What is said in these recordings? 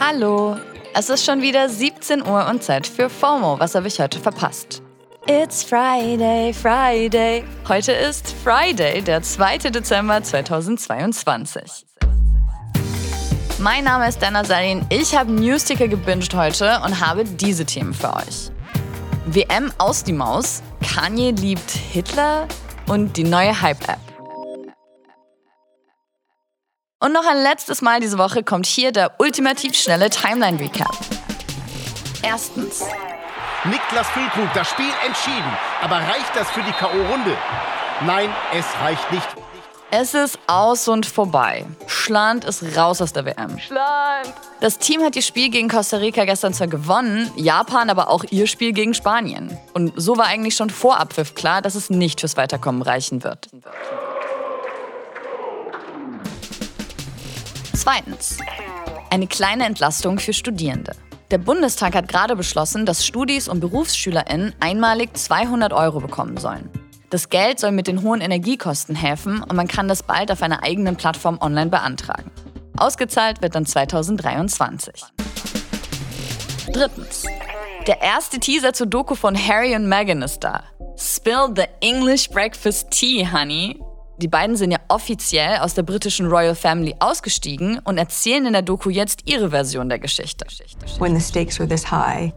Hallo, es ist schon wieder 17 Uhr und Zeit für FOMO. Was habe ich heute verpasst? It's Friday, Friday. Heute ist Friday, der 2. Dezember 2022. Mein Name ist Dana Salin. Ich habe Newsticker gebinged heute und habe diese Themen für euch. WM aus die Maus, Kanye liebt Hitler und die neue Hype-App. Und noch ein letztes Mal diese Woche kommt hier der ultimativ schnelle Timeline-Recap. Erstens. Niklas Füllkrug, das Spiel entschieden. Aber reicht das für die K.O.-Runde? Nein, es reicht nicht. Es ist aus und vorbei. Schland ist raus aus der WM. Schland! Das Team hat ihr Spiel gegen Costa Rica gestern zwar gewonnen, Japan aber auch ihr Spiel gegen Spanien. Und so war eigentlich schon vor Abpfiff klar, dass es nicht fürs Weiterkommen reichen wird. Zweitens. Eine kleine Entlastung für Studierende. Der Bundestag hat gerade beschlossen, dass Studis- und BerufsschülerInnen einmalig 200 Euro bekommen sollen. Das Geld soll mit den hohen Energiekosten helfen und man kann das bald auf einer eigenen Plattform online beantragen. Ausgezahlt wird dann 2023. Drittens. Der erste Teaser zur Doku von Harry und Meghan ist da. Spill the English Breakfast Tea, Honey. Die beiden sind ja offiziell aus der britischen Royal Family ausgestiegen und erzählen in der Doku jetzt ihre Version der Geschichte. When the stakes are this high,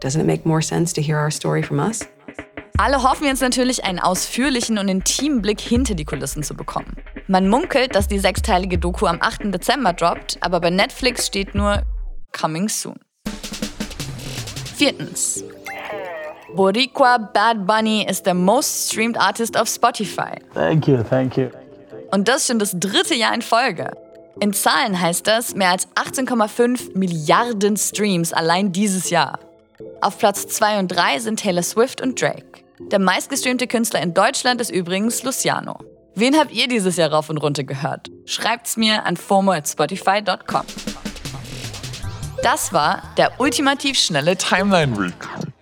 doesn't it make more sense to hear our story from us? Alle hoffen jetzt natürlich, einen ausführlichen und intimen Blick hinter die Kulissen zu bekommen. Man munkelt, dass die sechsteilige Doku am 8. Dezember droppt, aber bei Netflix steht nur Coming Soon. Viertens. Boricua Bad Bunny ist der most streamed Artist auf Spotify. Thank you, thank you. Und das schon das dritte Jahr in Folge. In Zahlen heißt das mehr als 18,5 Milliarden Streams allein dieses Jahr. Auf Platz 2 und 3 sind Taylor Swift und Drake. Der meistgestreamte Künstler in Deutschland ist übrigens Luciano. Wen habt ihr dieses Jahr rauf und runter gehört? Schreibt's mir an fomo@spotify.com. Das war der ultimativ schnelle Timeline Recap.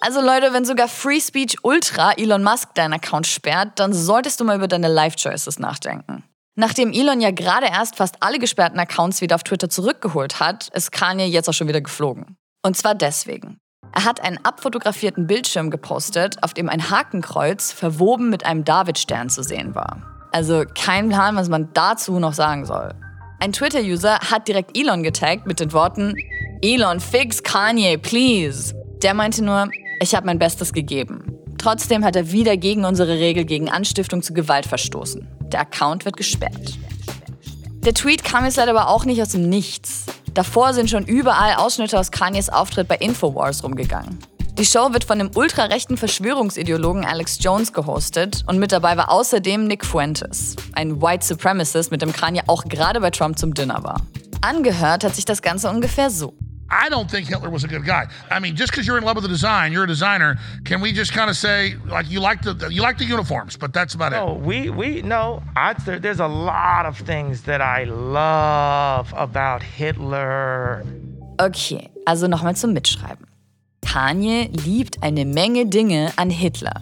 Also Leute, wenn sogar Free Speech Ultra Elon Musk deinen Account sperrt, dann solltest du mal über deine Life Choices nachdenken. Nachdem Elon ja gerade erst fast alle gesperrten Accounts wieder auf Twitter zurückgeholt hat, ist Kanye jetzt auch schon wieder geflogen. Und zwar deswegen. Er hat einen abfotografierten Bildschirm gepostet, auf dem ein Hakenkreuz verwoben mit einem Davidstern zu sehen war. Also kein Plan, was man dazu noch sagen soll. Ein Twitter-User hat direkt Elon getaggt mit den Worten Elon, fix Kanye, please. Der meinte nur, ich habe mein Bestes gegeben. Trotzdem hat er wieder gegen unsere Regel gegen Anstiftung zu Gewalt verstoßen. Der Account wird gesperrt. Der Tweet kam jetzt leider aber auch nicht aus dem Nichts. Davor sind schon überall Ausschnitte aus Kanyes Auftritt bei Infowars rumgegangen. Die Show wird von dem ultrarechten Verschwörungsideologen Alex Jones gehostet und mit dabei war außerdem Nick Fuentes, ein White Supremacist, mit dem Kanye auch gerade bei Trump zum Dinner war. Angehört hat sich das Ganze ungefähr so. I don't think Hitler was a good guy. I mean, just because you're in love with the design, you're a designer. Can we just kind of say like you like the you like the uniforms, but that's about No, it? we we no. I, there, there's a lot of things that I love about Hitler. Okay, also nochmal zum Mitschreiben. Kanye liebt eine Menge Dinge an Hitler.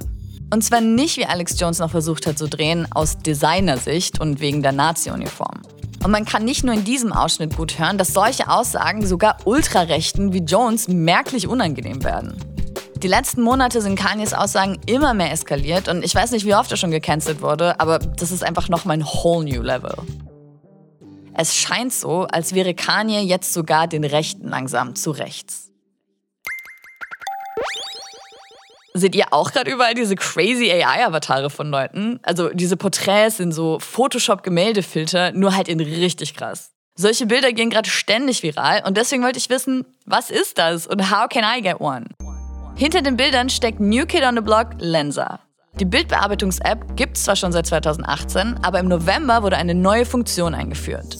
Und zwar nicht, wie Alex Jones noch versucht hat zu drehen, aus Designersicht und wegen der Nazi-Uniform. Und man kann nicht nur in diesem Ausschnitt gut hören, dass solche Aussagen sogar Ultrarechten wie Jones merklich unangenehm werden. Die letzten Monate sind Kanyes Aussagen immer mehr eskaliert und ich weiß nicht, wie oft er schon gecancelt wurde, aber das ist einfach noch mein whole new level. Es scheint so, als wäre Kanye jetzt sogar den Rechten langsam zu rechts. Seht ihr auch gerade überall diese crazy AI-Avatare von Leuten? Also diese Porträts in so Photoshop-Gemäldefilter, nur halt in richtig krass. Solche Bilder gehen gerade ständig viral und deswegen wollte ich wissen, was ist das und how can I get one? Hinter den Bildern steckt New Kid on the Block Lensa. Die Bildbearbeitungs-App gibt es zwar schon seit 2018, aber im November wurde eine neue Funktion eingeführt.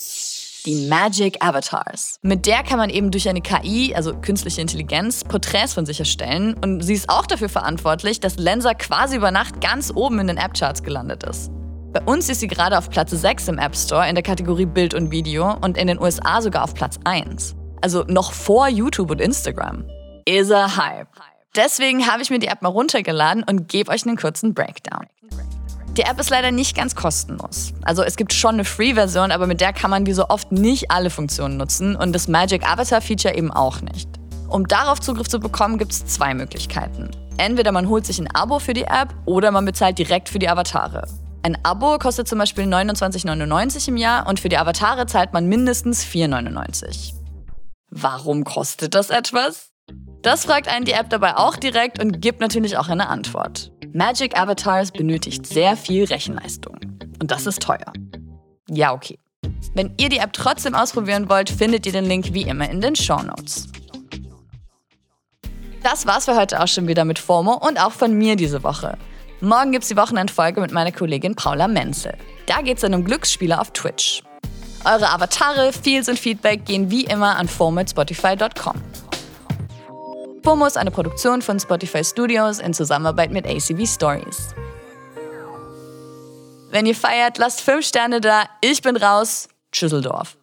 Die Magic Avatars. Mit der kann man eben durch eine KI, also künstliche Intelligenz, Porträts von sich erstellen und sie ist auch dafür verantwortlich, dass Lensa quasi über Nacht ganz oben in den App-Charts gelandet ist. Bei uns ist sie gerade auf Platz 6 im App Store in der Kategorie Bild und Video und in den USA sogar auf Platz 1. Also noch vor YouTube und Instagram. Is a Hype. Deswegen habe ich mir die App mal runtergeladen und gebe euch einen kurzen Breakdown. Die App ist leider nicht ganz kostenlos. Also es gibt schon eine Free-Version, aber mit der kann man wie so oft nicht alle Funktionen nutzen und das Magic Avatar Feature eben auch nicht. Um darauf Zugriff zu bekommen, gibt es zwei Möglichkeiten. Entweder man holt sich ein Abo für die App oder man bezahlt direkt für die Avatare. Ein Abo kostet zum Beispiel 29,99 im Jahr und für die Avatare zahlt man mindestens 4,99. Warum kostet das etwas? Das fragt einen die App dabei auch direkt und gibt natürlich auch eine Antwort. Magic Avatars benötigt sehr viel Rechenleistung. Und das ist teuer. Ja, okay. Wenn ihr die App trotzdem ausprobieren wollt, findet ihr den Link wie immer in den Show Notes. Das war's für heute auch schon wieder mit FOMO und auch von mir diese Woche. Morgen gibt's die Wochenendfolge mit meiner Kollegin Paula Menzel. Da geht's dann um Glücksspiele auf Twitch. Eure Avatare, Feels und Feedback gehen wie immer an FOMO@spotify.com. FOMO ist eine Produktion von Spotify Studios in Zusammenarbeit mit ACV Stories. Wenn ihr feiert, lasst 5 Sterne da. Ich bin raus. Tschüsseldorf.